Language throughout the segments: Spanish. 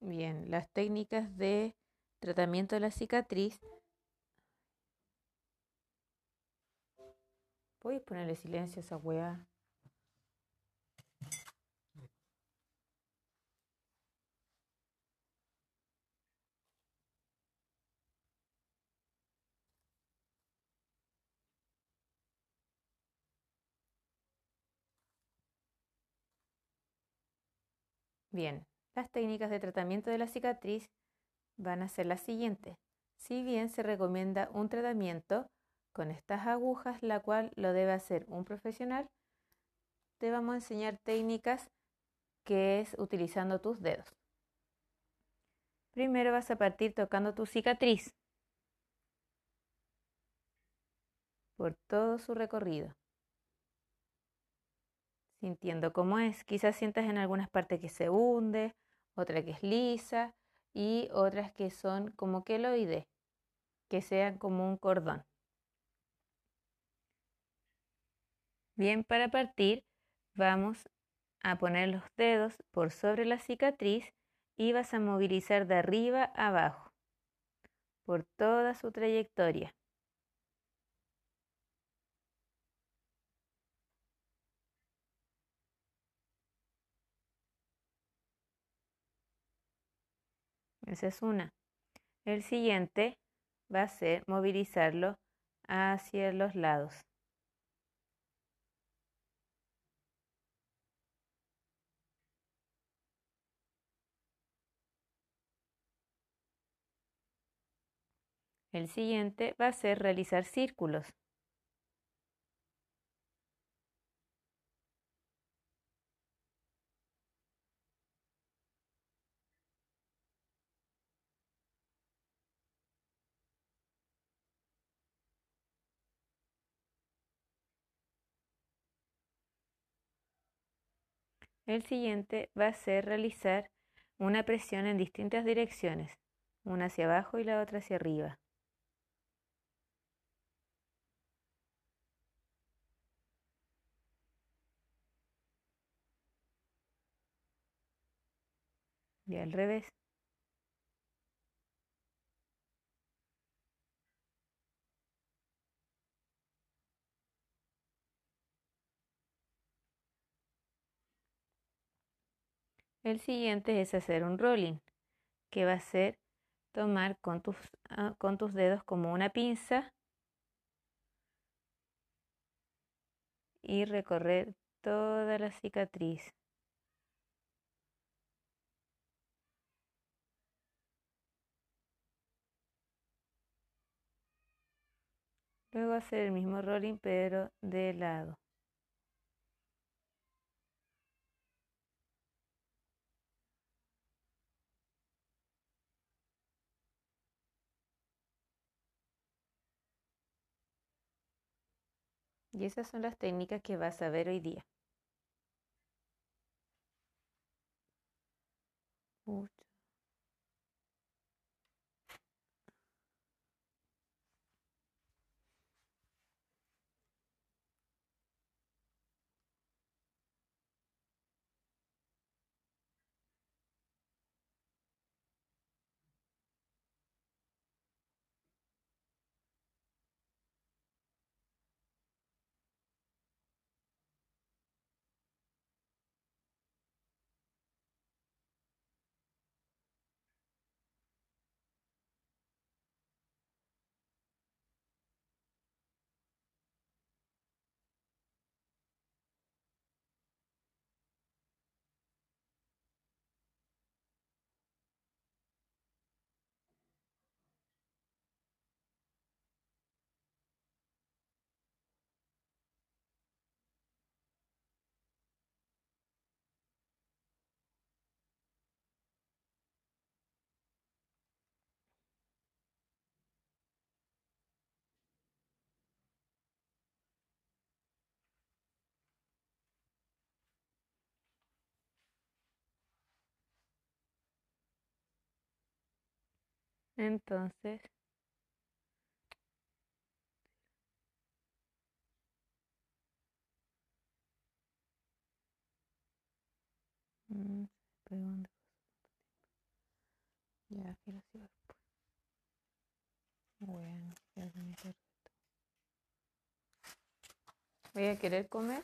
Bien, las técnicas de tratamiento de la cicatriz. ¿Puedes ponerle silencio a esa weá? Bien, las técnicas de tratamiento de la cicatriz van a ser las siguientes. Si bien se recomienda un tratamiento con estas agujas, la cual lo debe hacer un profesional, te vamos a enseñar técnicas que es utilizando tus dedos. Primero vas a partir tocando tu cicatriz por todo su recorrido sintiendo cómo es. Quizás sientas en algunas partes que se hunde, otra que es lisa y otras que son como queloide, que sean como un cordón. Bien, para partir vamos a poner los dedos por sobre la cicatriz y vas a movilizar de arriba a abajo por toda su trayectoria. Esa es una. El siguiente va a ser movilizarlo hacia los lados. El siguiente va a ser realizar círculos. El siguiente va a ser realizar una presión en distintas direcciones, una hacia abajo y la otra hacia arriba. Y al revés. El siguiente es hacer un rolling, que va a ser tomar con tus, ah, con tus dedos como una pinza y recorrer toda la cicatriz. Luego hacer el mismo rolling pero de lado. Y esas son las técnicas que vas a ver hoy día. Entonces, Mm, ya, que lo sigo después. Bueno, ya ¿Voy a querer comer?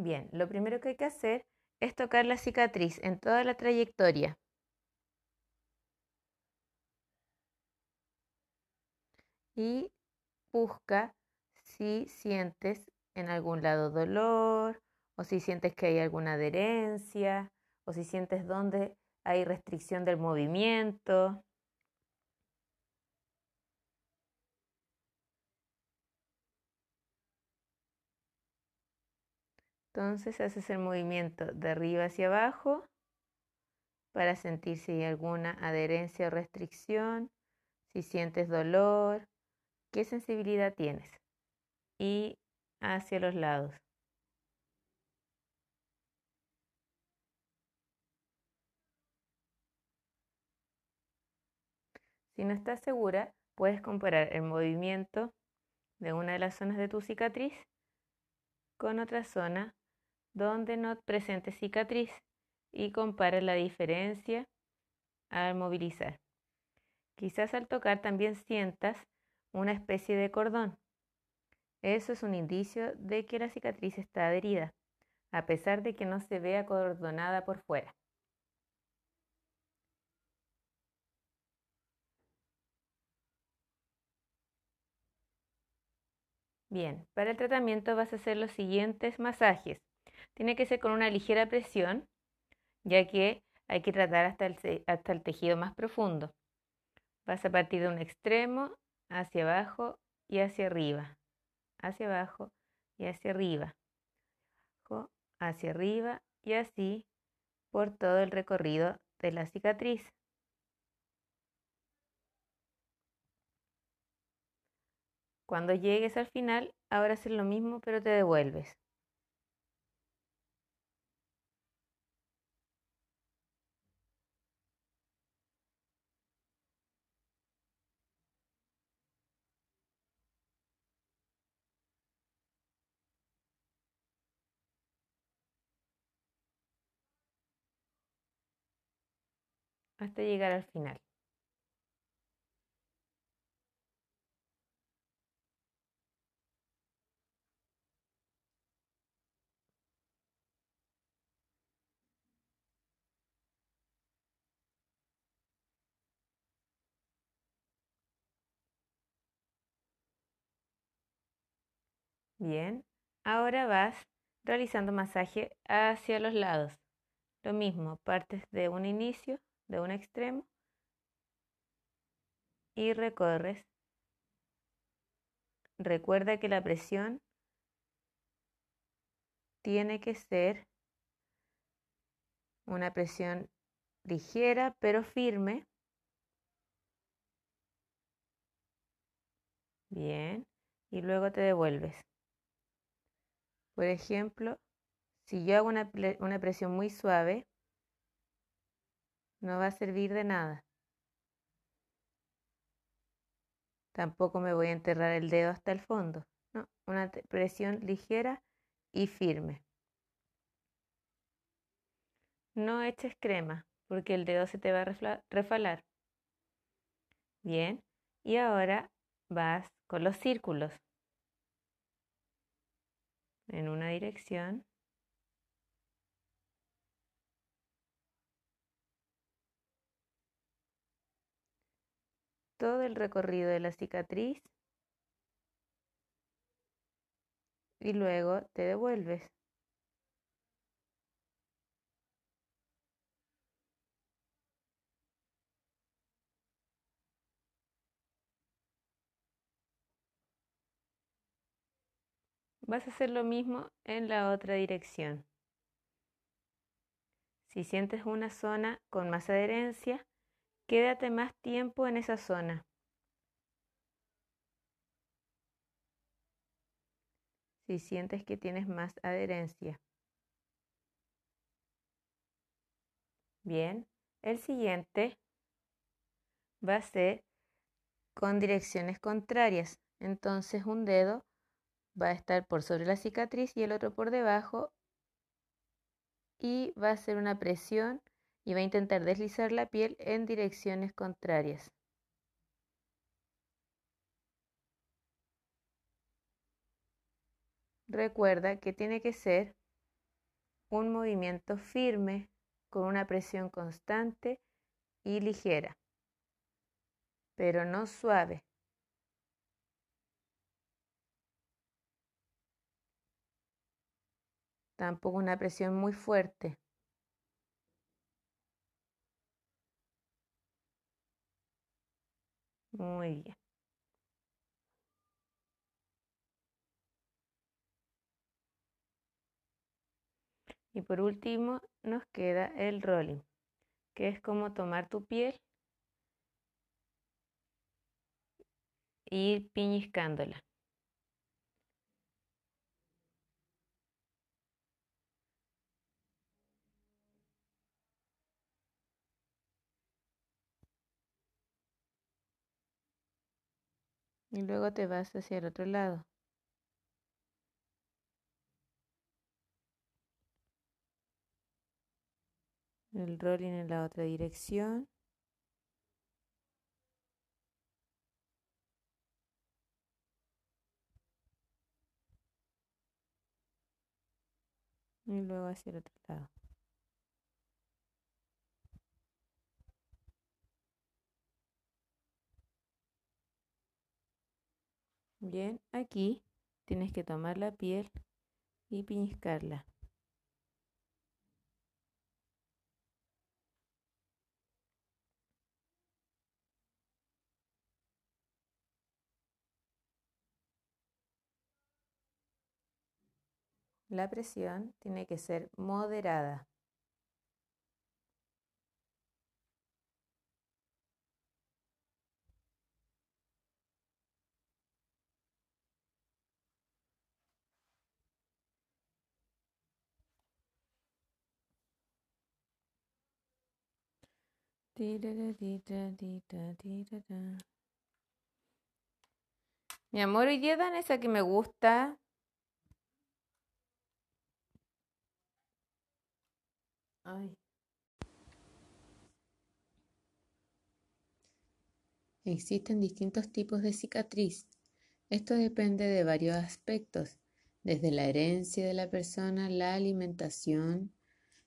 Bien, lo primero que hay que hacer es tocar la cicatriz en toda la trayectoria. Y busca si sientes en algún lado dolor o si sientes que hay alguna adherencia o si sientes dónde hay restricción del movimiento. Entonces haces el movimiento de arriba hacia abajo para sentir si hay alguna adherencia o restricción, si sientes dolor, qué sensibilidad tienes y hacia los lados. Si no estás segura, puedes comparar el movimiento de una de las zonas de tu cicatriz con otra zona donde no presente cicatriz y compara la diferencia al movilizar. Quizás al tocar también sientas una especie de cordón. Eso es un indicio de que la cicatriz está adherida, a pesar de que no se vea cordonada por fuera. Bien, para el tratamiento vas a hacer los siguientes masajes. Tiene que ser con una ligera presión, ya que hay que tratar hasta el, hasta el tejido más profundo. Vas a partir de un extremo hacia abajo y hacia arriba, hacia abajo y hacia arriba, hacia arriba y así por todo el recorrido de la cicatriz. Cuando llegues al final, ahora haces lo mismo pero te devuelves. Hasta llegar al final. Bien, ahora vas realizando masaje hacia los lados. Lo mismo, partes de un inicio de un extremo y recorres. Recuerda que la presión tiene que ser una presión ligera pero firme. Bien, y luego te devuelves. Por ejemplo, si yo hago una, una presión muy suave, no va a servir de nada. Tampoco me voy a enterrar el dedo hasta el fondo. No, una presión ligera y firme. No eches crema porque el dedo se te va a refalar. Bien, y ahora vas con los círculos en una dirección todo el recorrido de la cicatriz y luego te devuelves. Vas a hacer lo mismo en la otra dirección. Si sientes una zona con más adherencia, Quédate más tiempo en esa zona. Si sientes que tienes más adherencia. Bien, el siguiente va a ser con direcciones contrarias. Entonces un dedo va a estar por sobre la cicatriz y el otro por debajo y va a hacer una presión y va a intentar deslizar la piel en direcciones contrarias. Recuerda que tiene que ser un movimiento firme con una presión constante y ligera, pero no suave. Tampoco una presión muy fuerte. Muy bien. Y por último nos queda el rolling, que es como tomar tu piel e ir piñiscándola. Y luego te vas hacia el otro lado. el rolling en la otra dirección. Y luego hacia el otro lado. Bien, aquí tienes que tomar la piel y piñiscarla. La presión tiene que ser moderada. Mi amor, hoy día dan esa que me gusta. Existen distintos tipos de cicatriz. Esto depende de varios aspectos, desde la herencia de la persona, la alimentación,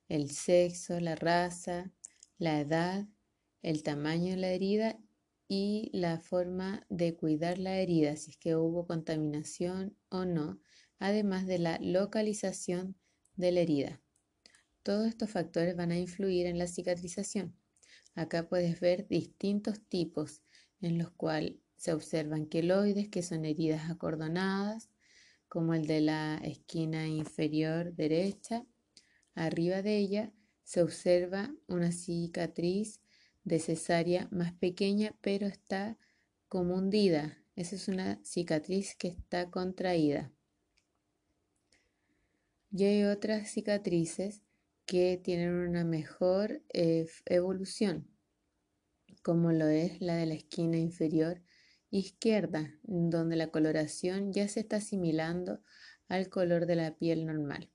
el sexo, la raza, la edad, el tamaño de la herida y la forma de cuidar la herida, si es que hubo contaminación o no, además de la localización de la herida. Todos estos factores van a influir en la cicatrización. Acá puedes ver distintos tipos en los cuales se observan queloides, que son heridas acordonadas, como el de la esquina inferior derecha. Arriba de ella se observa una cicatriz de cesárea más pequeña, pero está como hundida. Esa es una cicatriz que está contraída. Y hay otras cicatrices que tienen una mejor eh, evolución, como lo es la de la esquina inferior izquierda, donde la coloración ya se está asimilando al color de la piel normal.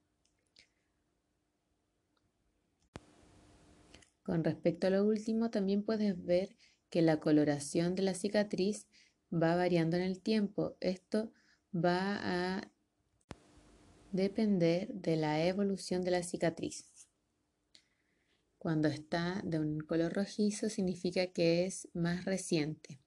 Con respecto a lo último, también puedes ver que la coloración de la cicatriz va variando en el tiempo. Esto va a depender de la evolución de la cicatriz. Cuando está de un color rojizo significa que es más reciente.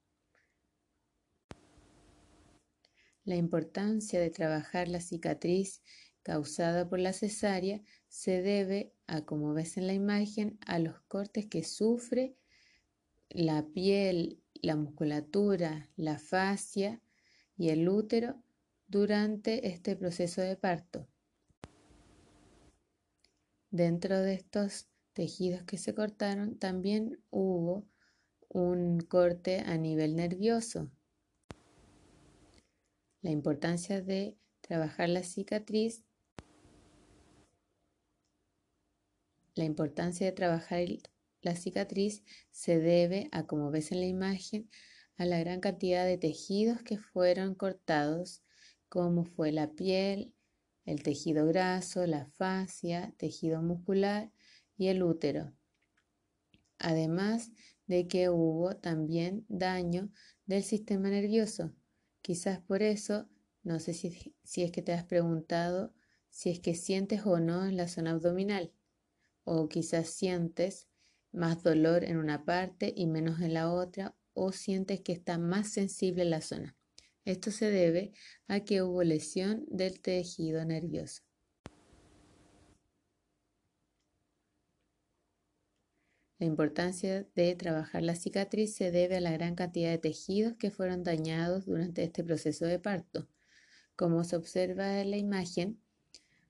La importancia de trabajar la cicatriz causada por la cesárea se debe a, como ves en la imagen, a los cortes que sufre la piel, la musculatura, la fascia y el útero durante este proceso de parto. Dentro de estos tejidos que se cortaron, también hubo un corte a nivel nervioso. La importancia de trabajar la cicatriz, la importancia de trabajar la cicatriz se debe a, como ves en la imagen, a la gran cantidad de tejidos que fueron cortados, como fue la piel, el tejido graso, la fascia, tejido muscular y el útero. Además de que hubo también daño del sistema nervioso. Quizás por eso, no sé si, si es que te has preguntado si es que sientes o no en la zona abdominal, o quizás sientes más dolor en una parte y menos en la otra, o sientes que está más sensible la zona. Esto se debe a que hubo lesión del tejido nervioso. La importancia de trabajar la cicatriz se debe a la gran cantidad de tejidos que fueron dañados durante este proceso de parto. Como se observa en la imagen,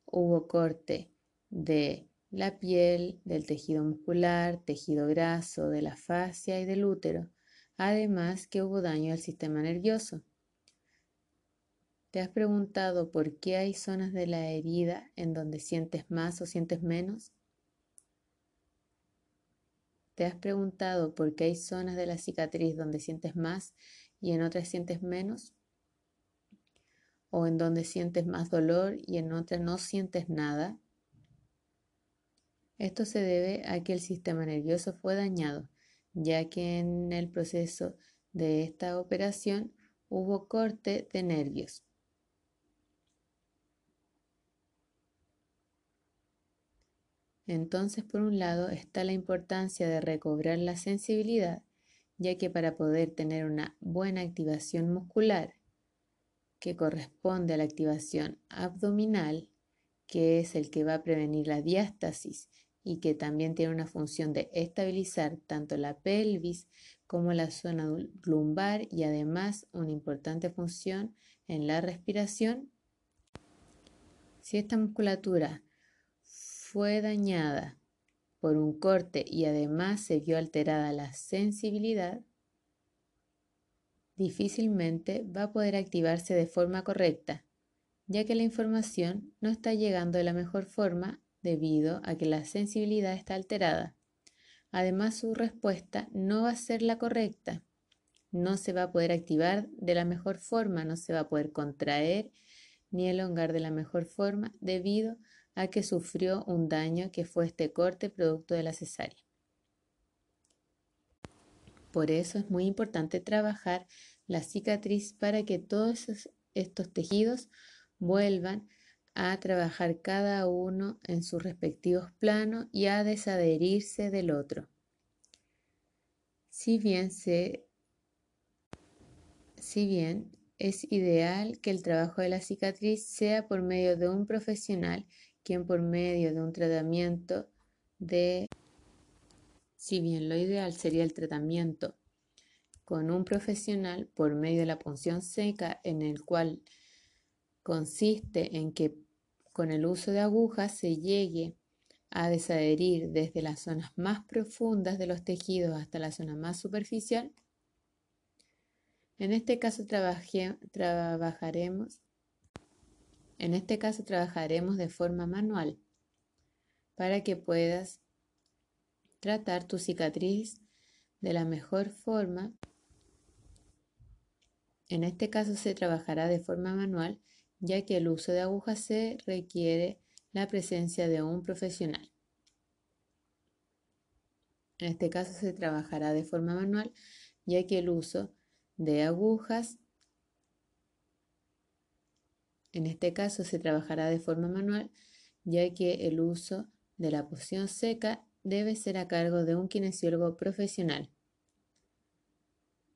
hubo corte de la piel, del tejido muscular, tejido graso, de la fascia y del útero, además que hubo daño al sistema nervioso. ¿Te has preguntado por qué hay zonas de la herida en donde sientes más o sientes menos? ¿Te has preguntado por qué hay zonas de la cicatriz donde sientes más y en otras sientes menos? ¿O en donde sientes más dolor y en otras no sientes nada? Esto se debe a que el sistema nervioso fue dañado, ya que en el proceso de esta operación hubo corte de nervios. Entonces, por un lado, está la importancia de recobrar la sensibilidad, ya que para poder tener una buena activación muscular, que corresponde a la activación abdominal, que es el que va a prevenir la diástasis y que también tiene una función de estabilizar tanto la pelvis como la zona lumbar y además una importante función en la respiración. Si esta musculatura fue dañada por un corte y además se vio alterada la sensibilidad, difícilmente va a poder activarse de forma correcta, ya que la información no está llegando de la mejor forma debido a que la sensibilidad está alterada. Además, su respuesta no va a ser la correcta. No se va a poder activar de la mejor forma, no se va a poder contraer ni elongar de la mejor forma debido a que sufrió un daño que fue este corte producto de la cesárea. Por eso es muy importante trabajar la cicatriz para que todos estos tejidos vuelvan a trabajar cada uno en sus respectivos planos y a desadherirse del otro. Si bien, si bien es ideal que el trabajo de la cicatriz sea por medio de un profesional, quien por medio de un tratamiento de... Si bien lo ideal sería el tratamiento con un profesional por medio de la punción seca en el cual consiste en que con el uso de agujas se llegue a desadherir desde las zonas más profundas de los tejidos hasta la zona más superficial. En este caso trabajaremos en este caso trabajaremos de forma manual para que puedas tratar tu cicatriz de la mejor forma. En este caso se trabajará de forma manual ya que el uso de agujas se requiere la presencia de un profesional. En este caso se trabajará de forma manual, ya que el uso de agujas, en este caso se trabajará de forma manual, ya que el uso de la poción seca debe ser a cargo de un kinesiólogo profesional.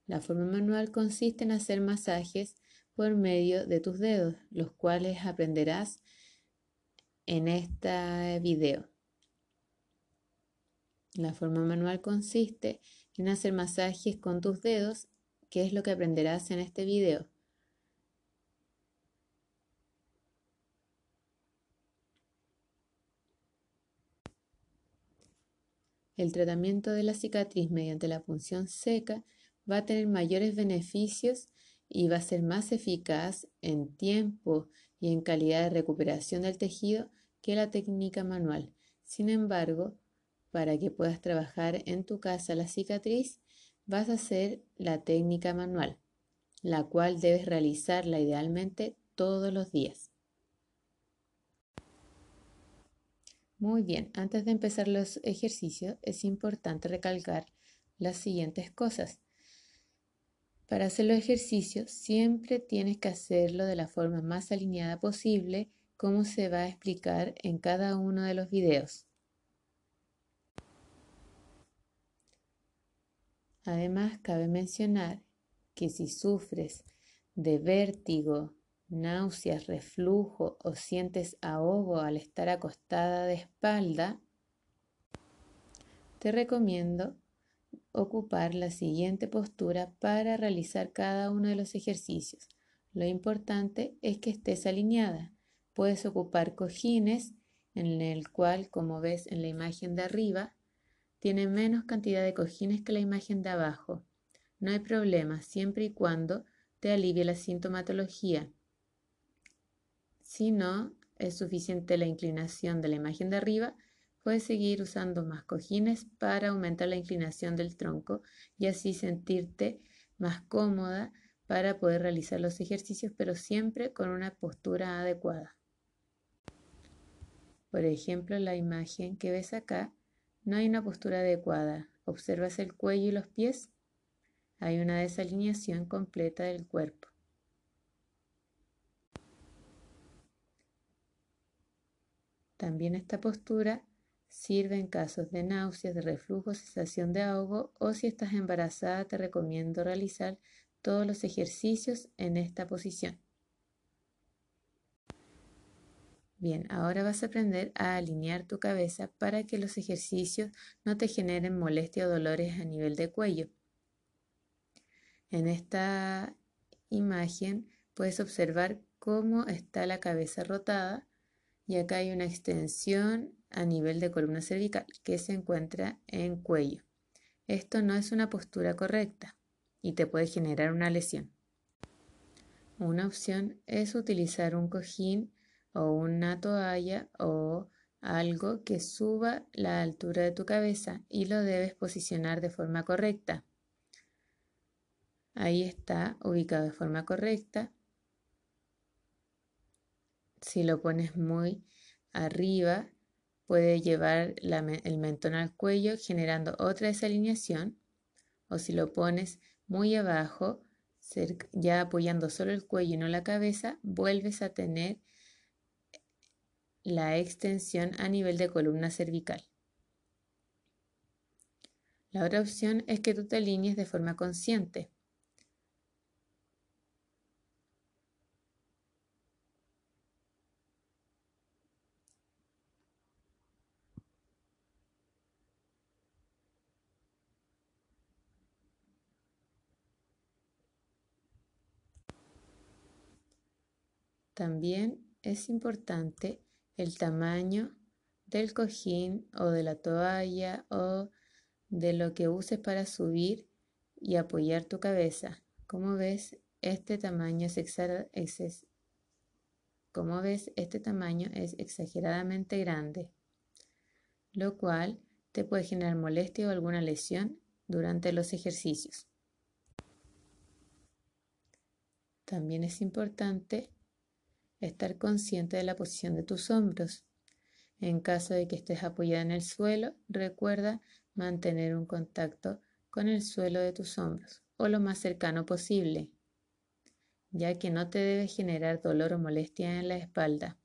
La forma manual consiste en hacer masajes por medio de tus dedos, los cuales aprenderás en este video. La forma manual consiste en hacer masajes con tus dedos, que es lo que aprenderás en este video. El tratamiento de la cicatriz mediante la punción seca va a tener mayores beneficios y va a ser más eficaz en tiempo y en calidad de recuperación del tejido que la técnica manual. Sin embargo, para que puedas trabajar en tu casa la cicatriz, vas a hacer la técnica manual, la cual debes realizarla idealmente todos los días. Muy bien, antes de empezar los ejercicios es importante recalcar las siguientes cosas. Para hacer los ejercicios siempre tienes que hacerlo de la forma más alineada posible como se va a explicar en cada uno de los videos. Además, cabe mencionar que si sufres de vértigo, náuseas, reflujo o sientes ahogo al estar acostada de espalda, te recomiendo ocupar la siguiente postura para realizar cada uno de los ejercicios. Lo importante es que estés alineada. Puedes ocupar cojines en el cual, como ves en la imagen de arriba, tiene menos cantidad de cojines que la imagen de abajo. No hay problema siempre y cuando te alivie la sintomatología. Si no es suficiente la inclinación de la imagen de arriba, puedes seguir usando más cojines para aumentar la inclinación del tronco y así sentirte más cómoda para poder realizar los ejercicios, pero siempre con una postura adecuada. Por ejemplo, la imagen que ves acá no hay una postura adecuada. ¿Observas el cuello y los pies? Hay una desalineación completa del cuerpo. También esta postura sirve en casos de náuseas, de reflujo, sensación de ahogo o si estás embarazada te recomiendo realizar todos los ejercicios en esta posición. Bien, ahora vas a aprender a alinear tu cabeza para que los ejercicios no te generen molestia o dolores a nivel de cuello. En esta imagen puedes observar cómo está la cabeza rotada y acá hay una extensión a nivel de columna cervical que se encuentra en cuello. Esto no es una postura correcta y te puede generar una lesión. Una opción es utilizar un cojín o una toalla o algo que suba la altura de tu cabeza y lo debes posicionar de forma correcta. Ahí está ubicado de forma correcta. Si lo pones muy arriba, puede llevar el mentón al cuello generando otra desalineación. O si lo pones muy abajo, ya apoyando solo el cuello y no la cabeza, vuelves a tener la extensión a nivel de columna cervical. La otra opción es que tú te alinees de forma consciente. También es importante el tamaño del cojín o de la toalla o de lo que uses para subir y apoyar tu cabeza. Como ves, este tamaño es, como ves, este tamaño es exageradamente grande, lo cual te puede generar molestia o alguna lesión durante los ejercicios. También es importante estar consciente de la posición de tus hombros. En caso de que estés apoyada en el suelo, recuerda mantener un contacto con el suelo de tus hombros o lo más cercano posible, ya que no te debe generar dolor o molestia en la espalda.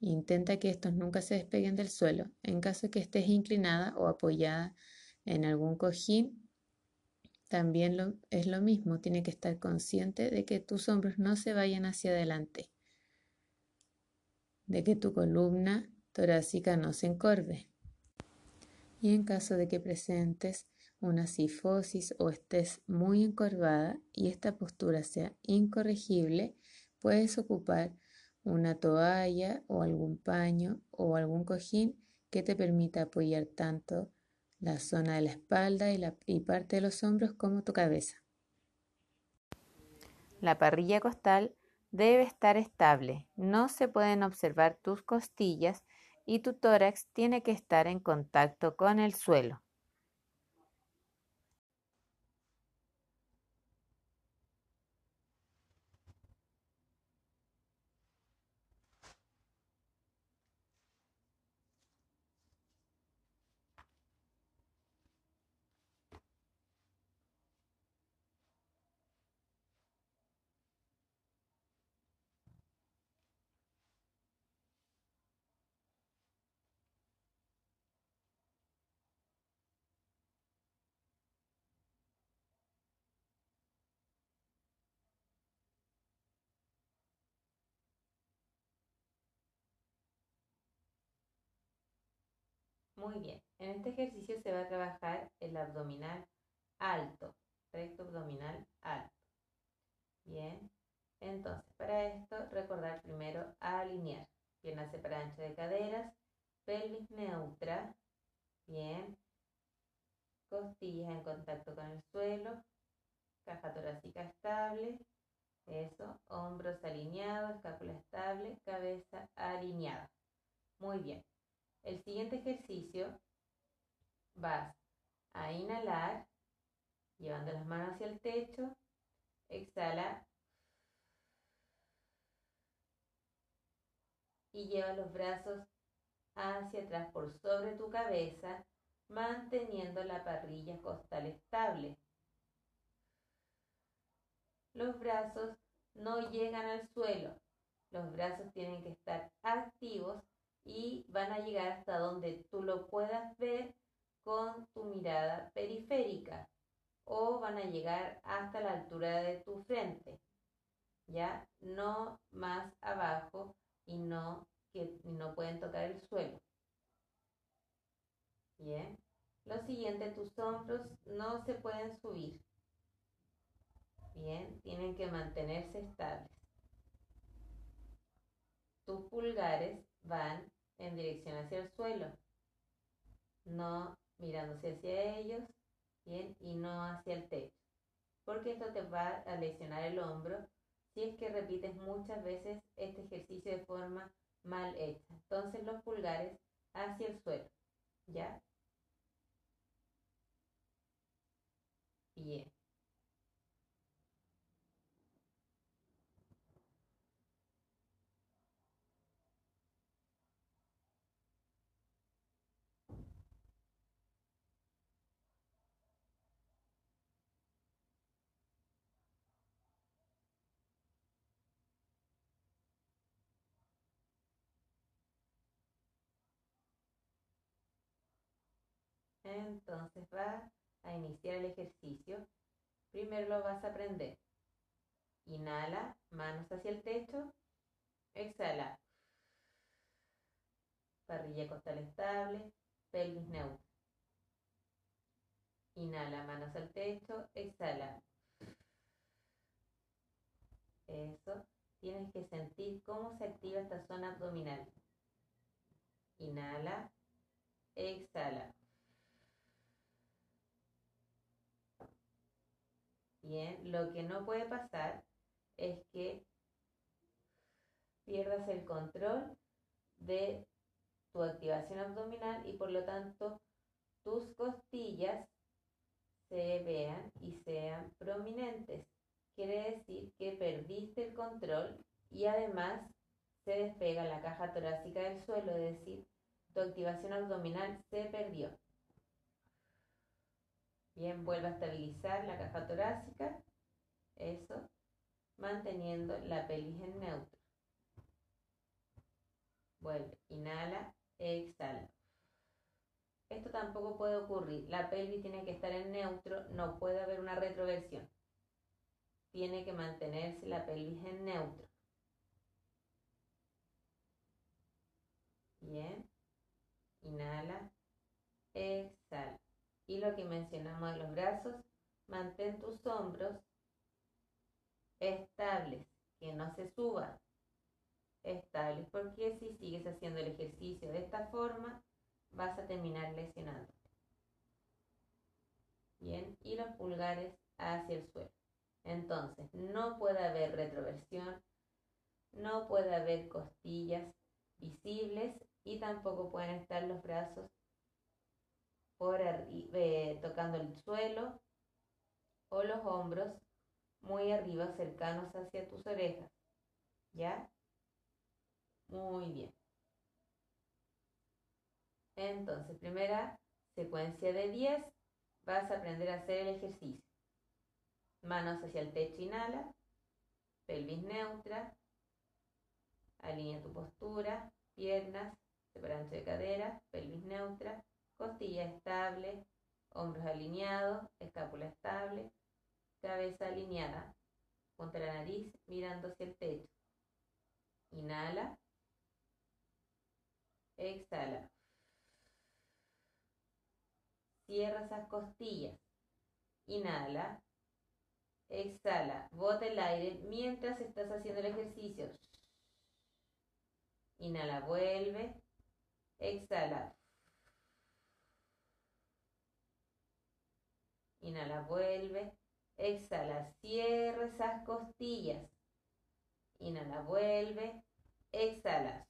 Intenta que estos nunca se despeguen del suelo. En caso de que estés inclinada o apoyada en algún cojín, también es lo mismo. Tiene que estar consciente de que tus hombros no se vayan hacia adelante de que tu columna torácica no se encorve. Y en caso de que presentes una sifosis o estés muy encorvada y esta postura sea incorregible, puedes ocupar una toalla o algún paño o algún cojín que te permita apoyar tanto la zona de la espalda y, la, y parte de los hombros como tu cabeza. La parrilla costal debe estar estable, no se pueden observar tus costillas y tu tórax tiene que estar en contacto con el suelo. Muy bien. En este ejercicio se va a trabajar el abdominal alto, recto abdominal alto. Bien. Entonces, para esto, recordar primero alinear. Piernas separadas ancho de caderas, pelvis neutra. Bien. Costillas en contacto con el suelo. Caja torácica estable. Eso. Hombros alineados, escápula estable, cabeza alineada. Muy bien. El siguiente ejercicio vas a inhalar, llevando las manos hacia el techo. Exhala y lleva los brazos hacia atrás por sobre tu cabeza, manteniendo la parrilla costal estable. Los brazos no llegan al suelo. Los brazos tienen que estar activos y van a llegar hasta donde tú lo puedas ver con tu mirada periférica o van a llegar hasta la altura de tu frente. ¿Ya? No más abajo y no, que no pueden tocar el suelo. Bien. Lo siguiente, tus hombros no se pueden subir. Bien, tienen que mantenerse estables. Tus pulgares van en dirección hacia el suelo, no mirándose hacia ellos, bien, y no hacia el techo, porque esto te va a lesionar el hombro si es que repites muchas veces este ejercicio de forma mal hecha. Entonces los pulgares hacia el suelo, ¿ya? Bien. Entonces va a iniciar el ejercicio. Primero lo vas a aprender. Inhala, manos hacia el techo. Exhala. Parrilla costal estable, pelvis neutra. Inhala, manos al techo. Exhala. Eso. Tienes que sentir cómo se activa esta zona abdominal. Inhala. Exhala. Bien, lo que no puede pasar es que pierdas el control de tu activación abdominal y por lo tanto tus costillas se vean y sean prominentes. Quiere decir que perdiste el control y además se despega la caja torácica del suelo, es decir, tu activación abdominal se perdió. Bien, vuelve a estabilizar la caja torácica. Eso. Manteniendo la pelvis en neutro. Vuelve. Inhala. Exhala. Esto tampoco puede ocurrir. La pelvis tiene que estar en neutro. No puede haber una retroversión. Tiene que mantenerse la pelvis en neutro. Bien. Inhala. Exhala y lo que mencionamos de los brazos, mantén tus hombros estables, que no se suban, estables, porque si sigues haciendo el ejercicio de esta forma, vas a terminar lesionando. Bien, y los pulgares hacia el suelo. Entonces, no puede haber retroversión, no puede haber costillas visibles y tampoco pueden estar los brazos por eh, tocando el suelo o los hombros muy arriba, cercanos hacia tus orejas. ¿Ya? Muy bien. Entonces, primera secuencia de 10, vas a aprender a hacer el ejercicio. Manos hacia el techo, inhala. Pelvis neutra. Alinea tu postura. Piernas, separante de cadera. Pelvis neutra costilla estable, hombros alineados, escápula estable, cabeza alineada, contra la nariz mirando hacia el techo. Inhala, exhala. cierra esas costillas. Inhala. Exhala. Bota el aire mientras estás haciendo el ejercicio. Inhala, vuelve. Exhala. Inhala, vuelve. Exhala, cierra esas costillas. Inhala, vuelve. Exhala.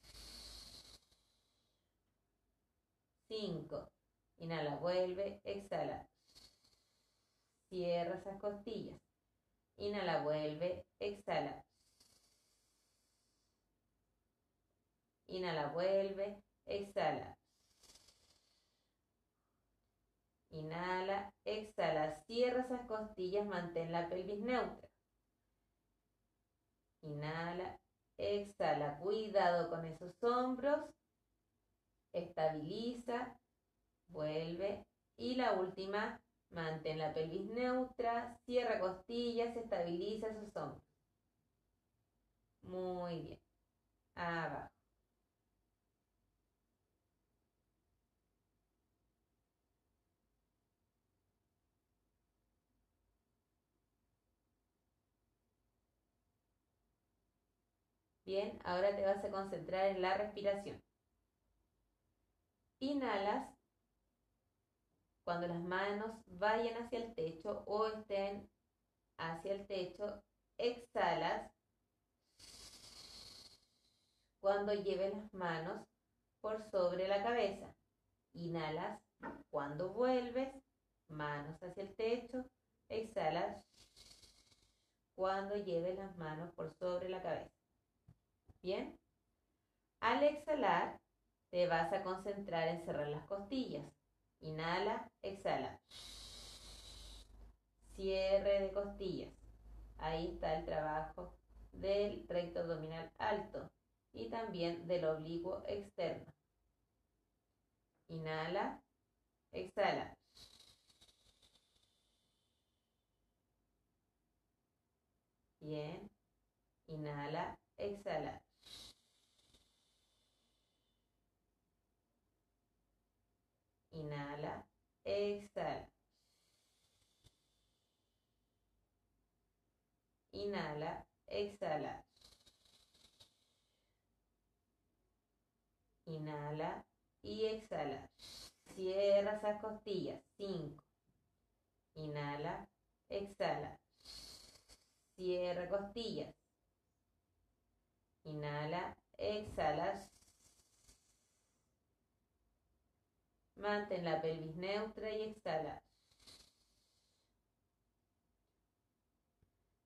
5. Inhala, vuelve, exhala. Cierra esas costillas. Inhala, vuelve, exhala. Inhala, vuelve, exhala. Inhala, exhala. Cierra esas costillas, mantén la pelvis neutra. Inhala, exhala. Cuidado con esos hombros estabiliza, vuelve. Y la última, mantén la pelvis neutra, cierra costillas, estabiliza esos hombros. Muy bien. Abajo. Bien, ahora te vas a concentrar en la respiración. Inhalas cuando las manos vayan hacia el techo o estén hacia el techo. Exhalas cuando lleves las manos por sobre la cabeza. Inhalas cuando vuelves, manos hacia el techo. Exhalas cuando lleves las manos por sobre la cabeza. Bien. Al exhalar, te vas a concentrar en cerrar las costillas. Inhala, exhala. Cierre de costillas. Ahí está el trabajo del recto abdominal alto y también del oblicuo externo. Inhala, exhala. Bien. Inhala, exhala. Inhala, exhala. Inhala, exhala. Inhala y exhala. Cierra esas costillas. Cinco. Inhala, exhala. Cierra costillas. Inhala, exhala. Mantén la pelvis neutra y exhala.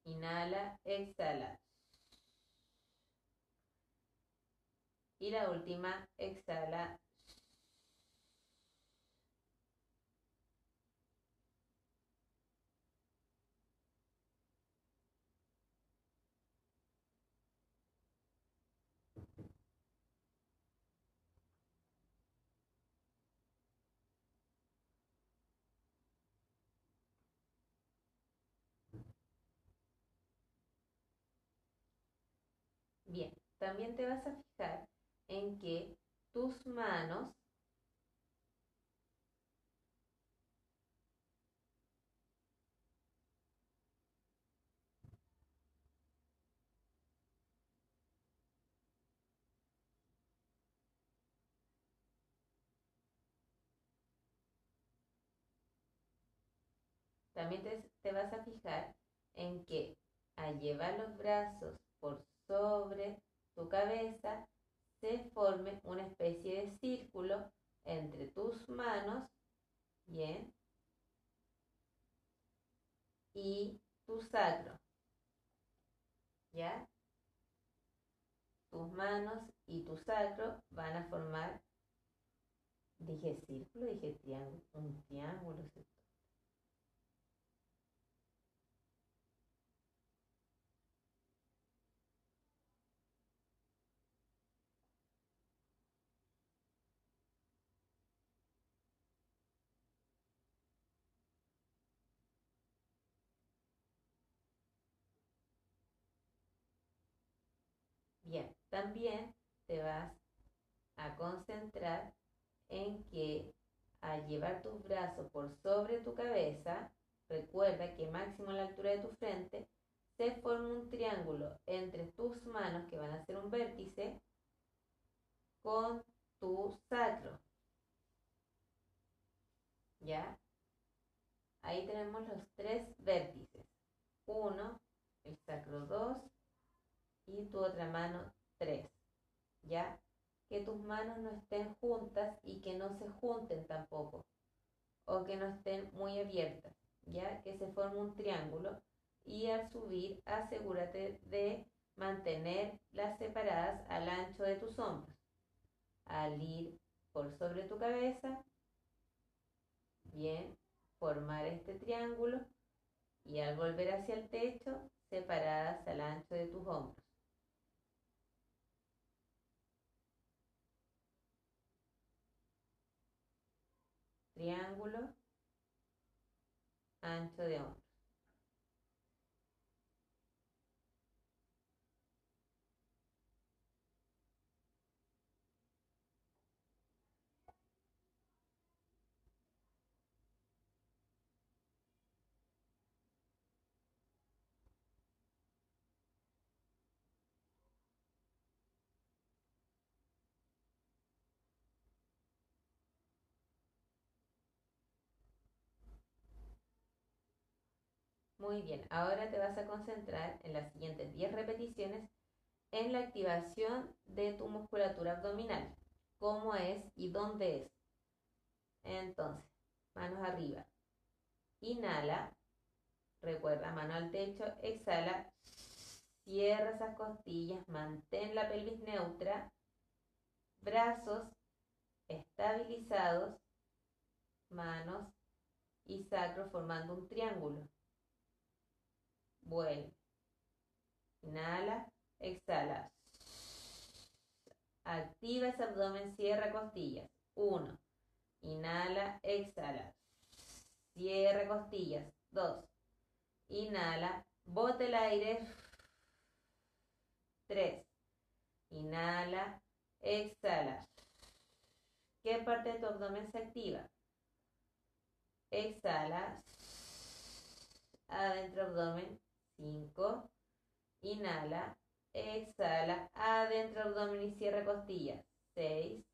Inhala, exhala. Y la última, exhala Bien, también te vas a fijar en que tus manos También te, te, vas a fijar en que al llevar los brazos por sobre tu cabeza se forme una especie de círculo entre tus manos, y tu sacro, ¿ya? Tus manos y tu sacro van a formar, dije círculo, dije triángulo, un triángulo, Bien, también te vas a concentrar en que a llevar tus brazos por sobre tu cabeza, recuerda que máximo a la altura de tu frente, se forma un triángulo entre tus manos que van a ser un vértice con tu sacro. ¿Ya? Ahí tenemos los tres vértices. Uno, el sacro 2 y tu otra mano 3. ¿Ya? Que tus manos no estén juntas y que no se junten tampoco. O que no estén muy abiertas. ¿Ya? Que se forme un triángulo. Y al subir, asegúrate de mantener las separadas al ancho de tus hombros. Al ir por sobre tu cabeza, bien, formar este triángulo y al volver hacia el techo, separadas al ancho de tus hombros. Triángulo, ancho de hombros. Muy bien, ahora te vas a concentrar en las siguientes 10 repeticiones en la activación de tu musculatura abdominal. ¿Cómo es y dónde es? Entonces, manos arriba. Inhala. Recuerda, mano al techo. Exhala. Cierra esas costillas. Mantén la pelvis neutra. Brazos estabilizados. Manos y sacro formando un triángulo. Vuelve. Inhala, exhala. Activa ese abdomen, cierra costillas. Uno. Inhala, exhala. Cierra costillas. Dos. Inhala, bote el aire. Tres. Inhala, exhala. ¿Qué parte de tu abdomen se activa? Exhala. Adentro abdomen. 5. Inhala. Exhala. Adentro abdomen y cierra costillas. 6.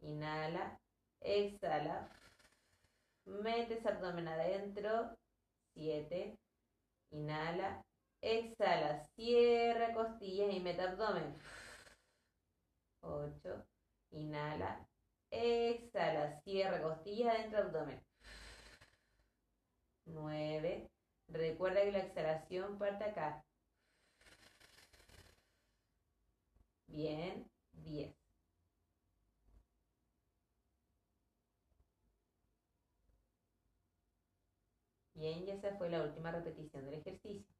Inhala. Exhala. Metes abdomen adentro. 7. Inhala. Exhala. Cierra costillas y mete abdomen. 8. Inhala. Exhala. Cierra costillas adentro abdomen. 9. Recuerda que la exhalación parte acá. Bien, 10. Bien, y esa fue la última repetición del ejercicio.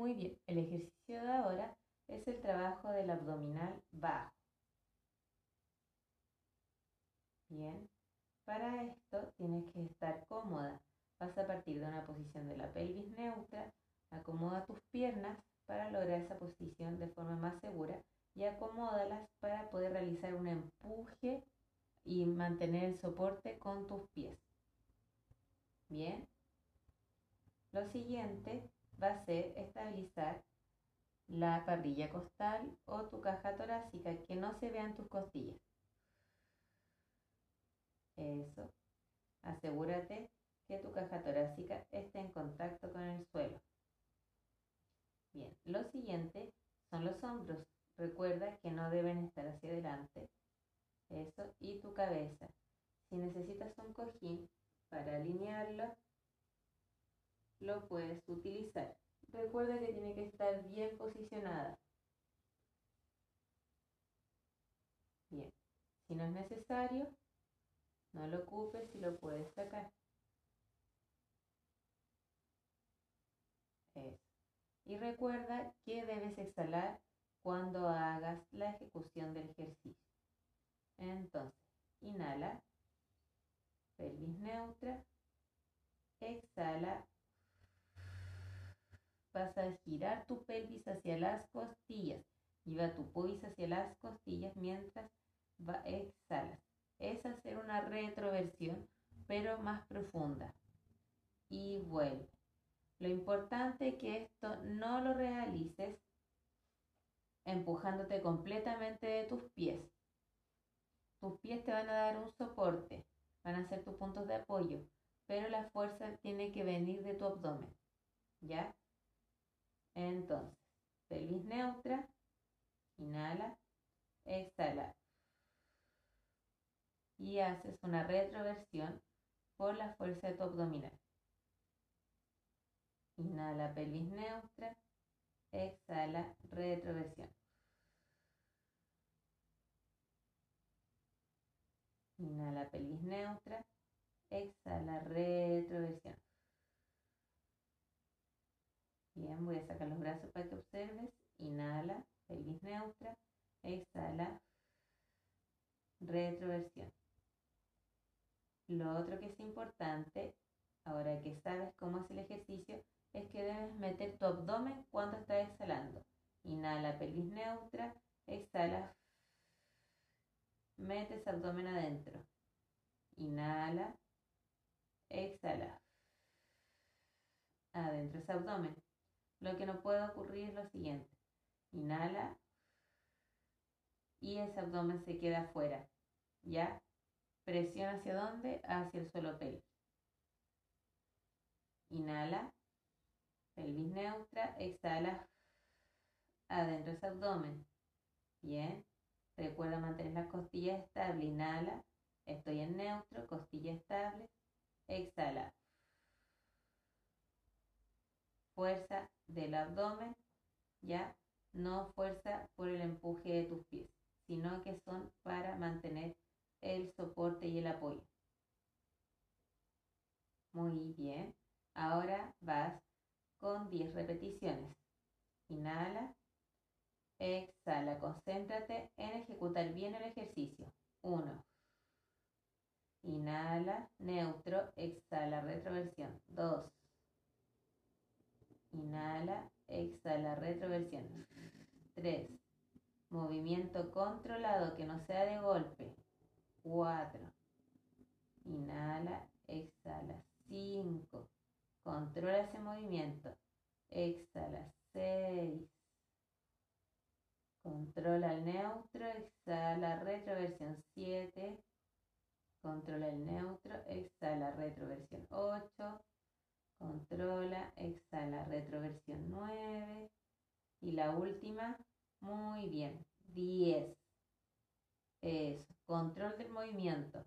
Muy bien, el ejercicio de ahora es el trabajo del abdominal bajo. Bien, para esto tienes que estar cómoda. Vas a partir de una posición de la pelvis neutra, acomoda tus piernas para lograr esa posición de forma más segura y acomódalas para poder realizar un empuje y mantener el soporte con tus pies. Bien. Lo siguiente va a ser estabilizar la parrilla costal o tu caja torácica, que no se vean tus costillas. Eso. Asegúrate que tu caja torácica esté en contacto con el suelo. Bien, lo siguiente son los hombros. Recuerda que no deben estar hacia adelante. Eso. Y tu cabeza. Si necesitas un cojín para alinearlo, lo puedes utilizar. Recuerda que tiene que estar bien posicionada. Bien. Si no es necesario, no lo ocupes y lo puedes sacar. Y recuerda que debes exhalar cuando hagas la ejecución del ejercicio. Entonces, inhala, pelvis neutra, exhala, vas a girar tu pelvis hacia las costillas, lleva tu pelvis hacia las costillas mientras va, exhalas. Es hacer una retroversión, pero más profunda. Y vuelve. Lo importante es que esto no lo realices empujándote completamente de tus pies. Tus pies te van a dar un soporte, van a ser tus puntos de apoyo, pero la fuerza tiene que venir de tu abdomen. ¿Ya? Entonces, pelvis neutra, inhala, exhala. Y haces una retroversión por la fuerza de tu abdominal. Inhala, pelvis neutra, exhala, retroversión. Inhala pelvis neutra, exhala retroversión. Bien, voy a para que observes. Inhala, pelvis neutra, exhala, retroversión. Lo otro que es importante, ahora que sabes cómo es el ejercicio, es que debes meter tu abdomen cuando estás exhalando. Inhala pelvis neutra, exhala, metes abdomen adentro. Inhala, exhala. Adentro ese abdomen. Lo que no puede ocurrir es lo siguiente. Inhala y ese abdomen se queda afuera. ¿Ya? Presión hacia dónde? Hacia el suelo pélvico. Inhala pelvis neutra, exhala adentro ese abdomen. Bien, recuerda mantener las costillas estables, inhala, estoy en neutro, costilla estable, exhala. Fuerza del abdomen, ya, no fuerza por el empuje de tus pies, sino que son para mantener el soporte y el apoyo. Muy bien, ahora vas con 10 repeticiones. Inhala, exhala, concéntrate en ejecutar bien el ejercicio. 1. Inhala, neutro, exhala, retroversión. 2. Inhala, exhala, retroversión. 3. Movimiento controlado que no sea de golpe. 4. Inhala, exhala. 5. Controla ese movimiento. Exhala. 6. Controla el neutro. Exhala. Retroversión 7. Controla el neutro. Exhala. Retroversión 8. Controla. Exhala. Retroversión 9. Y la última. Muy bien. 10. Eso. Control del movimiento.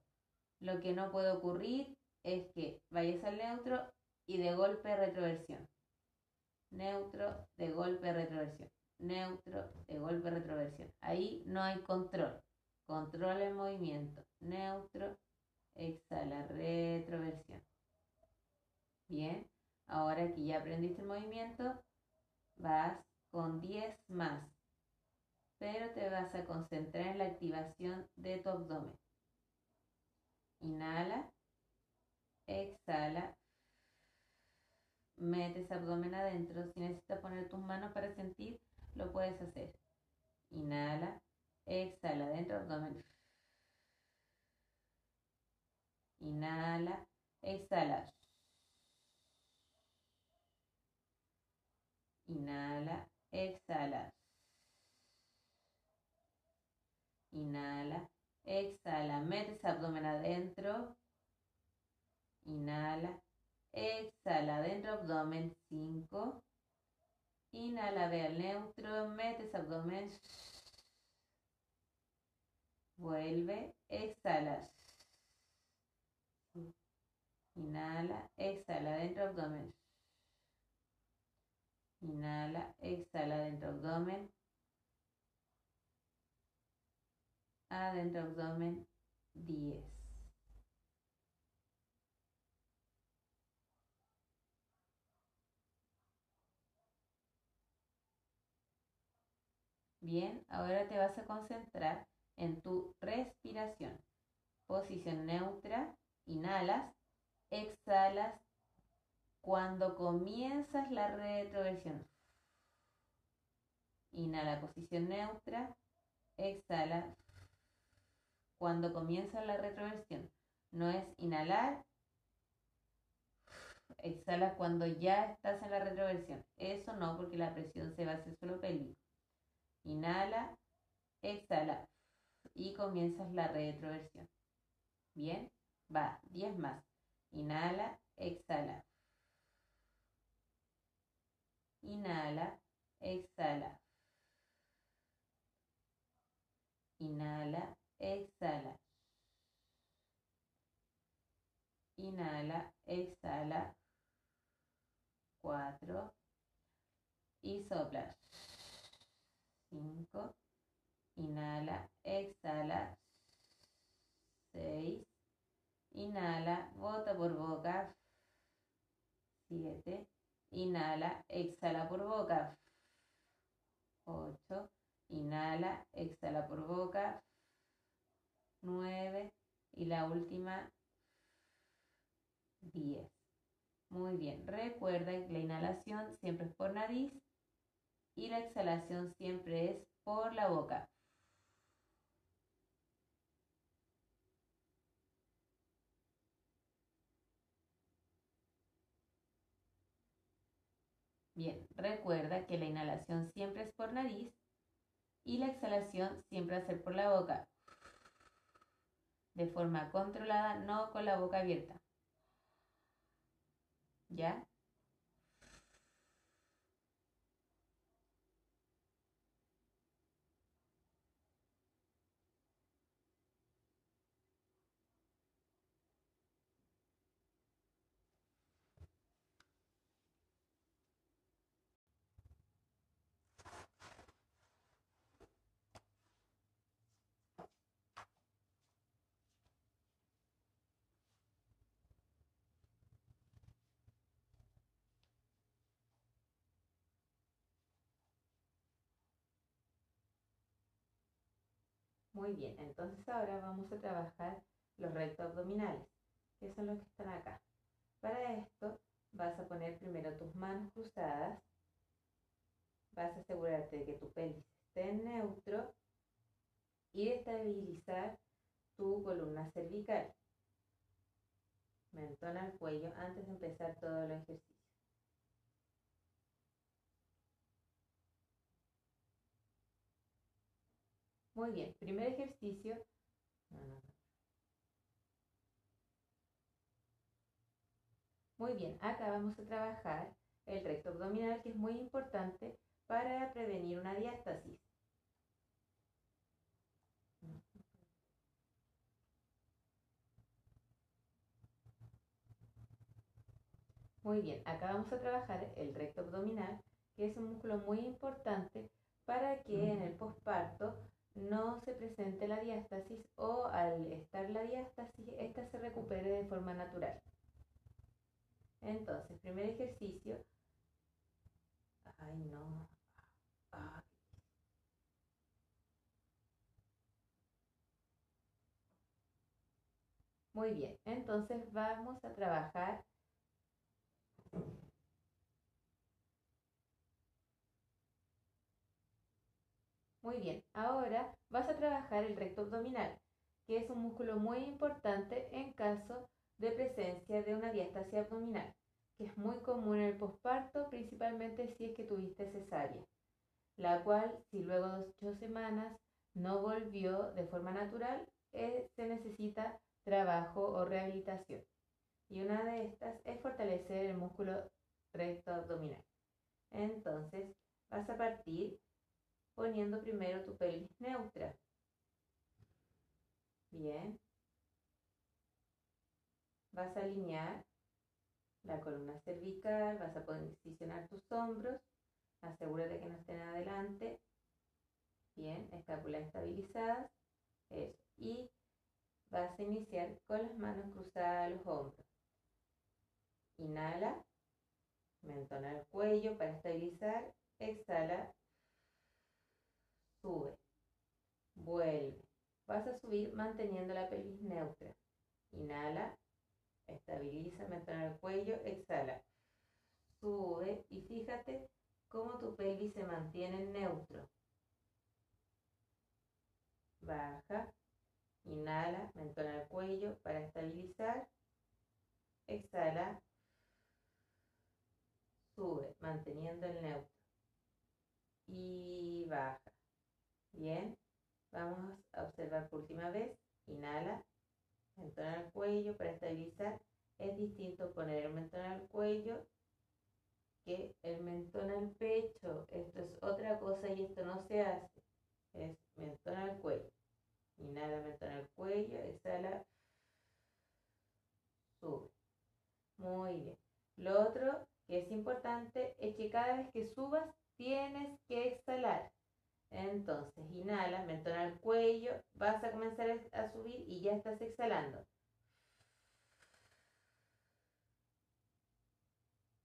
Lo que no puede ocurrir es que vayas al neutro y de golpe retroversión. Neutro, de golpe retroversión. Neutro, de golpe retroversión. Ahí no hay control. Controla el movimiento. Neutro, exhala, retroversión. Bien, ahora que ya aprendiste el movimiento, vas con 10 más. Pero te vas a concentrar en la activación de tu abdomen. Inhala, exhala, metes abdomen adentro. Si necesitas poner tus manos para sentir, lo puedes hacer. Inhala, exhala, adentro abdomen. Inhala, exhala. Inhala, exhala. Inhala, exhala, metes abdomen adentro. Inhala, Exhala dentro abdomen 5. Inhala, ve al neutro, metes abdomen. Vuelve, exhala. Inhala, exhala dentro abdomen. Inhala, exhala dentro abdomen. Adentro abdomen 10. Bien, ahora te vas a concentrar en tu respiración. Posición neutra, inhalas, exhalas cuando comienzas la retroversión. Inhala posición neutra, exhala cuando comienza la retroversión. No es inhalar, exhala cuando ya estás en la retroversión. Eso no, porque la presión se va a hacer solo pélvico. Inhala, exhala y comienzas la retroversión. Bien, va, 10 más. Inhala, exhala. Inhala, exhala. Inhala, exhala. Inhala, exhala. Cuatro. Y sopla. Cinco. Inhala, exhala. Seis. Inhala, bota por boca. Siete. Inhala, exhala por boca. Ocho. Inhala, exhala por boca. 9 y la última 10. Muy bien, recuerda que la inhalación siempre es por nariz y la exhalación siempre es por la boca. Bien, recuerda que la inhalación siempre es por nariz y la exhalación siempre ser por la boca de forma controlada, no con la boca abierta. ¿Ya? Muy bien, entonces ahora vamos a trabajar los rectos abdominales, que son los que están acá. Para esto vas a poner primero tus manos cruzadas, vas a asegurarte de que tu pelvis esté en neutro y estabilizar tu columna cervical. Mentón al cuello antes de empezar todo el ejercicio. Muy bien, primer ejercicio. Muy bien, acá vamos a trabajar el recto abdominal que es muy importante para prevenir una diástasis. Muy bien, acá vamos a trabajar el recto abdominal, que es un músculo muy importante para que en el posparto no se presente la diástasis o al estar la diástasis, esta se recupere de forma natural. Entonces, primer ejercicio. Ay, no. Muy bien, entonces vamos a trabajar Muy bien, ahora vas a trabajar el recto abdominal, que es un músculo muy importante en caso de presencia de una diastasia abdominal, que es muy común en el posparto, principalmente si es que tuviste cesárea, la cual si luego de ocho semanas no volvió de forma natural, eh, se necesita trabajo o rehabilitación. Y una de estas es fortalecer el músculo recto abdominal. Entonces, vas a partir poniendo primero tu pelvis neutra. Bien. Vas a alinear la columna cervical, vas a posicionar tus hombros, asegúrate que no estén adelante. Bien, escápula estabilizadas. Eso. Y vas a iniciar con las manos cruzadas a los hombros. Inhala, mentona el cuello para estabilizar, exhala, sube, vuelve. Vas a subir manteniendo la pelvis neutra. Inhala, estabiliza, mentona el cuello, exhala, sube y fíjate cómo tu pelvis se mantiene neutro. Baja, inhala, mentona el cuello para estabilizar, exhala, sube, manteniendo el neutro. Y baja. Bien. Vamos a observar por última vez. Inhala. Mentón al cuello para estabilizar. Es distinto poner el mentón al cuello que el mentón al pecho. Esto es otra cosa y esto no se hace. Es mentón al cuello. Inhala, mentón al cuello. Exhala. Sube. Muy bien. Lo otro que es importante es que cada vez que subas tienes que exhalar. Entonces, inhala, mentón al cuello, vas a comenzar a subir y ya estás exhalando.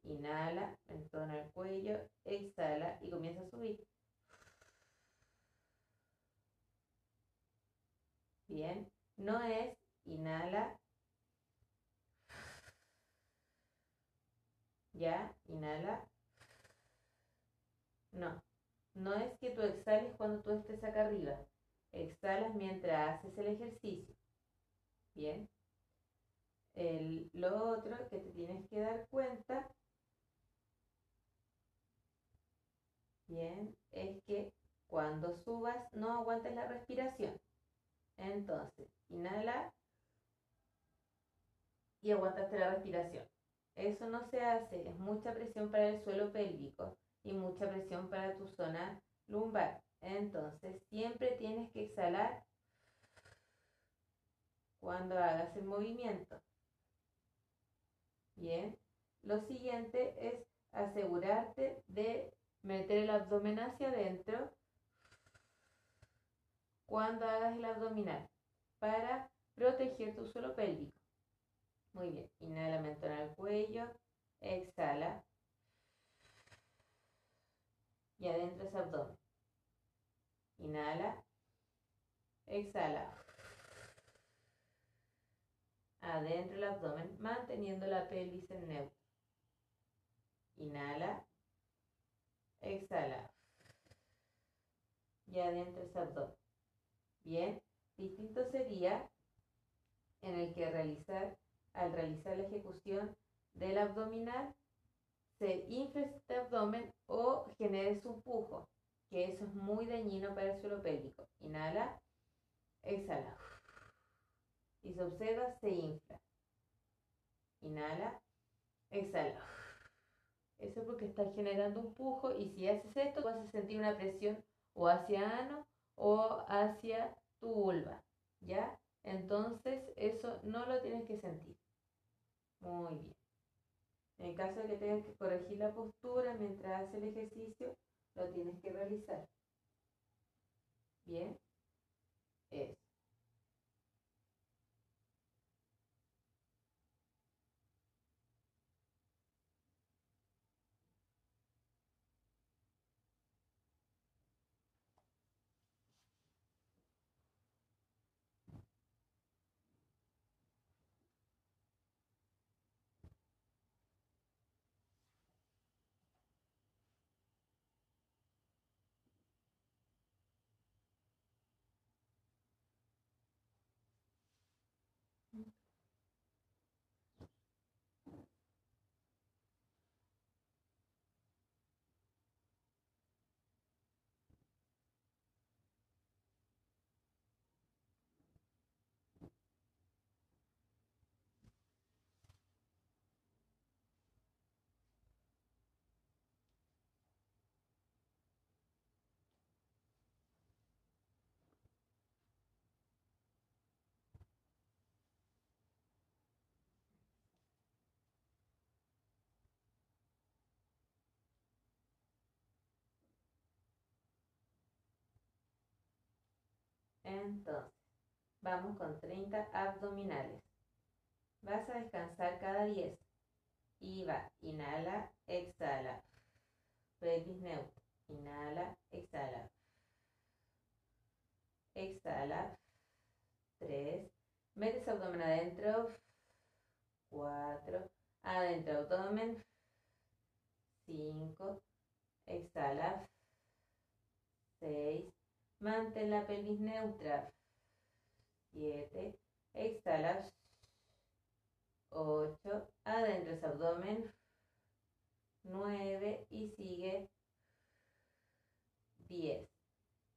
Inhala, mentón al cuello, exhala y comienza a subir. Bien, no es inhala, Ya, inhala. No, no es que tú exhales cuando tú estés acá arriba. Exhalas mientras haces el ejercicio. Bien. lo otro que te tienes que dar cuenta, bien, es que cuando subas no aguantes la respiración. Entonces, inhala y aguantaste la respiración. Eso no se hace, es mucha presión para el suelo pélvico y mucha presión para tu zona lumbar. Entonces, siempre tienes que exhalar cuando hagas el movimiento. Bien, lo siguiente es asegurarte de meter el abdomen hacia adentro cuando hagas el abdominal para proteger tu suelo pélvico. Muy bien. Inhala, mentona al cuello. Exhala. Y adentro es abdomen. Inhala. Exhala. Adentro el abdomen, manteniendo la pelvis en neutro. Inhala. Exhala. Y adentro es abdomen. Bien. Distinto sería en el que realizar al realizar la ejecución del abdominal, se infla este abdomen o genere su pujo, que eso es muy dañino para el suelo pélvico. Inhala, exhala. Y se observa, se infla. Inhala, exhala. Eso es porque estás generando un pujo y si haces esto vas a sentir una presión o hacia ano o hacia tu vulva, ¿ya? Entonces eso no lo tienes que sentir. Muy bien. En caso de que tengas que corregir la postura mientras haces el ejercicio, lo tienes que realizar. Bien. Eso. Entonces, vamos con 30 abdominales. Vas a descansar cada 10. Y va, inhala, exhala. Pelvis neutro. Inhala, exhala. Exhala. 3. Metes abdomen adentro. 4. Adentro abdomen. 5. Exhala. 6. Mantén la pelvis neutra. 7. Exhala. 8. Adentro es abdomen. 9. Y sigue 10.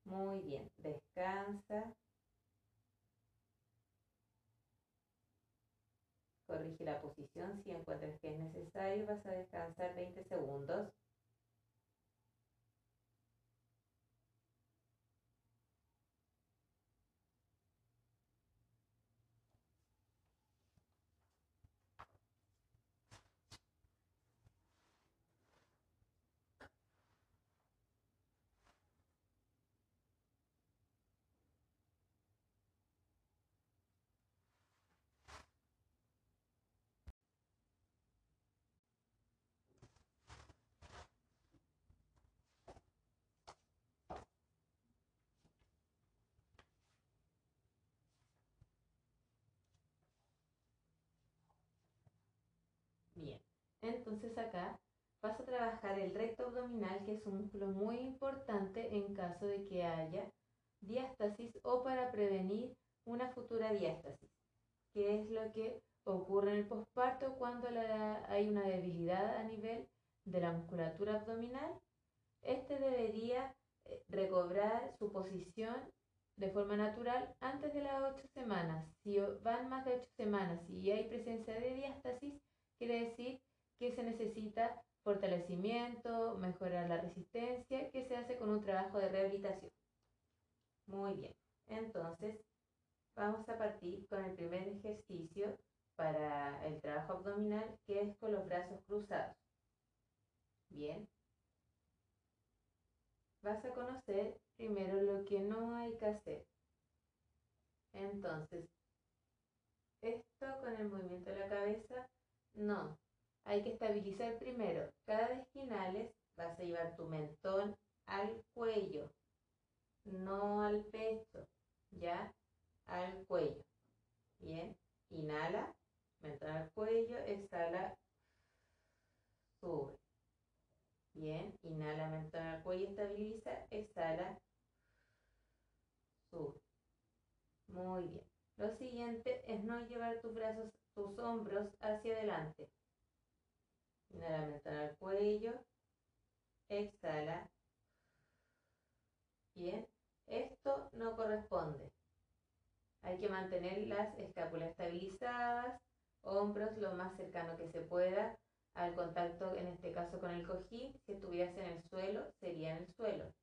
Muy bien. Descansa. Corrige la posición si encuentras que es necesario. Vas a descansar 20 segundos. Entonces acá vas a trabajar el recto abdominal, que es un músculo muy importante en caso de que haya diástasis o para prevenir una futura diástasis, que es lo que ocurre en el posparto cuando hay una debilidad a nivel de la musculatura abdominal. Este debería eh, recobrar su posición de forma natural antes de las 8 semanas. Si van más de 8 semanas y hay presencia de diástasis, quiere decir que se necesita fortalecimiento, mejorar la resistencia, que se hace con un trabajo de rehabilitación. Muy bien, entonces vamos a partir con el primer ejercicio para el trabajo abdominal, que es con los brazos cruzados. Bien. Vas a conocer primero lo que no hay que hacer. Entonces, esto con el movimiento de la cabeza, no, hay que estabilizar primero cada esquinales, vas a llevar tu mentón al cuello, no al pecho, ¿ya? Al cuello. Bien, inhala, mentón al cuello, exhala, sube. Bien, inhala, mentón al cuello, estabiliza, exhala, sube. Muy bien. Lo siguiente es no llevar tus brazos, tus hombros hacia adelante. Inhala, mentón al cuello. Exhala. Bien. Esto no corresponde. Hay que mantener las escápulas estabilizadas, hombros lo más cercano que se pueda al contacto, en este caso con el cojín. Si estuvieras en el suelo, sería en el suelo.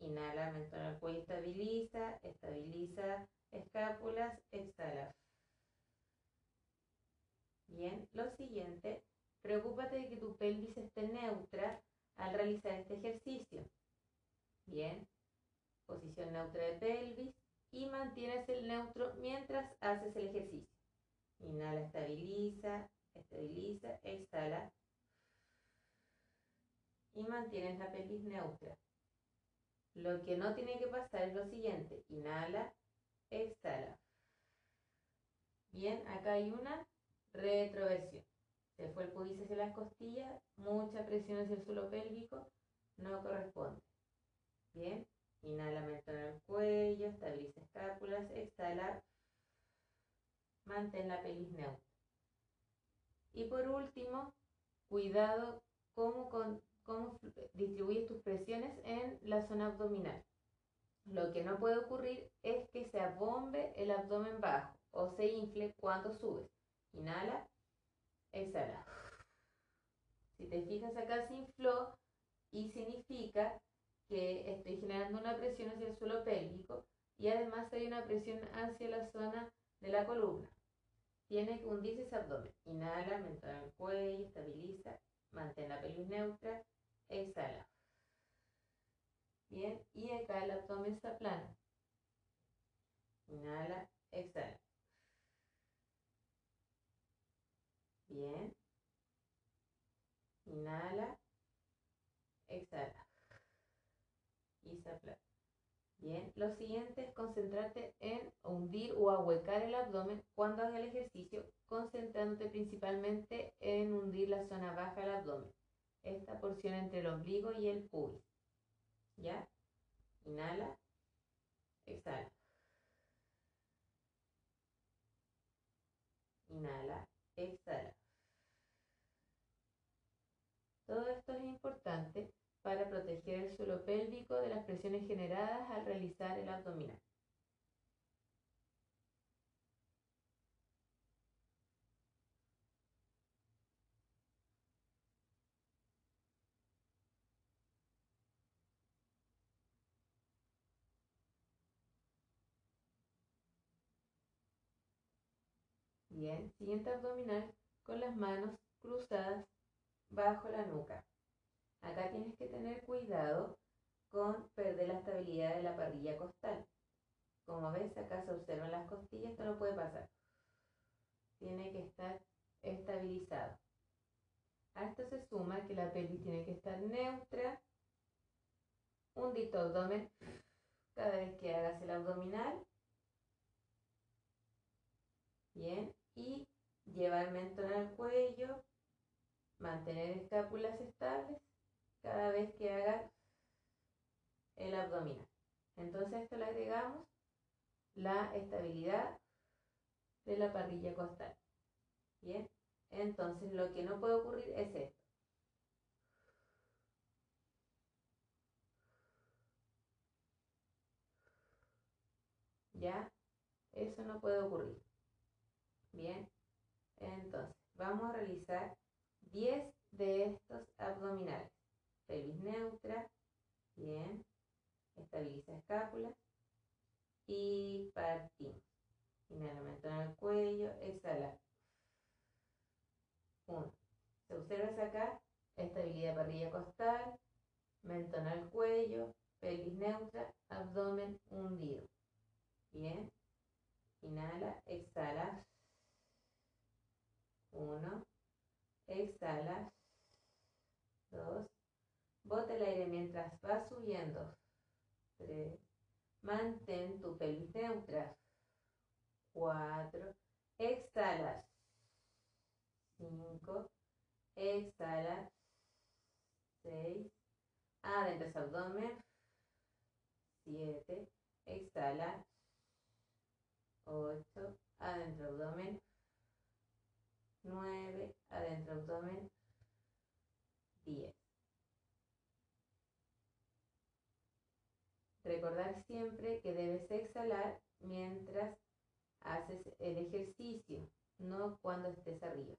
Inhala, mentón al cuello, estabiliza, estabiliza escápulas, exhala. Bien, lo siguiente Preocúpate de que tu pelvis esté neutra al realizar este ejercicio. Bien, posición neutra de pelvis y mantienes el neutro mientras haces el ejercicio. Inhala, estabiliza, estabiliza, exhala. Y mantienes la pelvis neutra. Lo que no tiene que pasar es lo siguiente. Inhala, exhala. Bien, acá hay una retroversión. Se fue el pubis hacia las costillas, mucha presión hacia el suelo pélvico, no corresponde. Bien, inhala, mentón al cuello, estabiliza escápulas, exhala, mantén la pelvis neutra. Y por último, cuidado cómo, cómo distribuyes tus presiones en la zona abdominal. Lo que no puede ocurrir es que se abombe el abdomen bajo o se infle cuando subes. Inhala, exhala. Si te fijas acá se infló y significa que estoy generando una presión hacia el suelo pélvico y además hay una presión hacia la zona de la columna. Tiene que hundirse ese abdomen. Inhala, mentón al cuello, estabiliza, mantén la pelvis neutra, exhala. Bien, y acá el abdomen está plano. Inhala, exhala. Bien. Inhala, exhala. Y se Bien, lo siguiente es concentrarte en hundir o ahuecar el abdomen cuando hagas el ejercicio, concentrándote principalmente en hundir la zona baja del abdomen, esta porción entre el ombligo y el pubis. ¿Ya? Inhala, exhala. Inhala, exhala. Todo esto es importante para proteger el suelo pélvico de las presiones generadas al realizar el abdominal. Bien, siguiente abdominal con las manos cruzadas bajo la nuca. Acá tienes que tener cuidado con perder la estabilidad de la parrilla costal. Como ves, acá se observan las costillas, esto no puede pasar. Tiene que estar estabilizado. A esto se suma que la pelvis tiene que estar neutra. Un dito abdomen cada vez que hagas el abdominal. Bien. Y llevar el mentón al cuello. Mantener escápulas estables cada vez que haga el abdominal. Entonces a esto le agregamos la estabilidad de la parrilla costal. Bien, entonces lo que no puede ocurrir es esto. ¿Ya? Eso no puede ocurrir. Bien, entonces vamos a realizar 10 de estos abdominales pelvis neutra, bien, estabiliza escápula y partimos. Inhala, mentón al cuello, exhala. Uno. Se observa acá, estabilidad parrilla costal, mentón al cuello, pelvis neutra, abdomen hundido. Bien. Inhala, exhala. Uno. Exhala. Dos. Bota el aire mientras va subiendo. 3. Mantén tu pelvis neutra. 4. Exhalas. 5. Exhala. 6. Adentro abdomen. 7. Exhala. 8. Adentro abdomen. 9. Adentro abdomen. 10. Recordar siempre que debes exhalar mientras haces el ejercicio, no cuando estés arriba.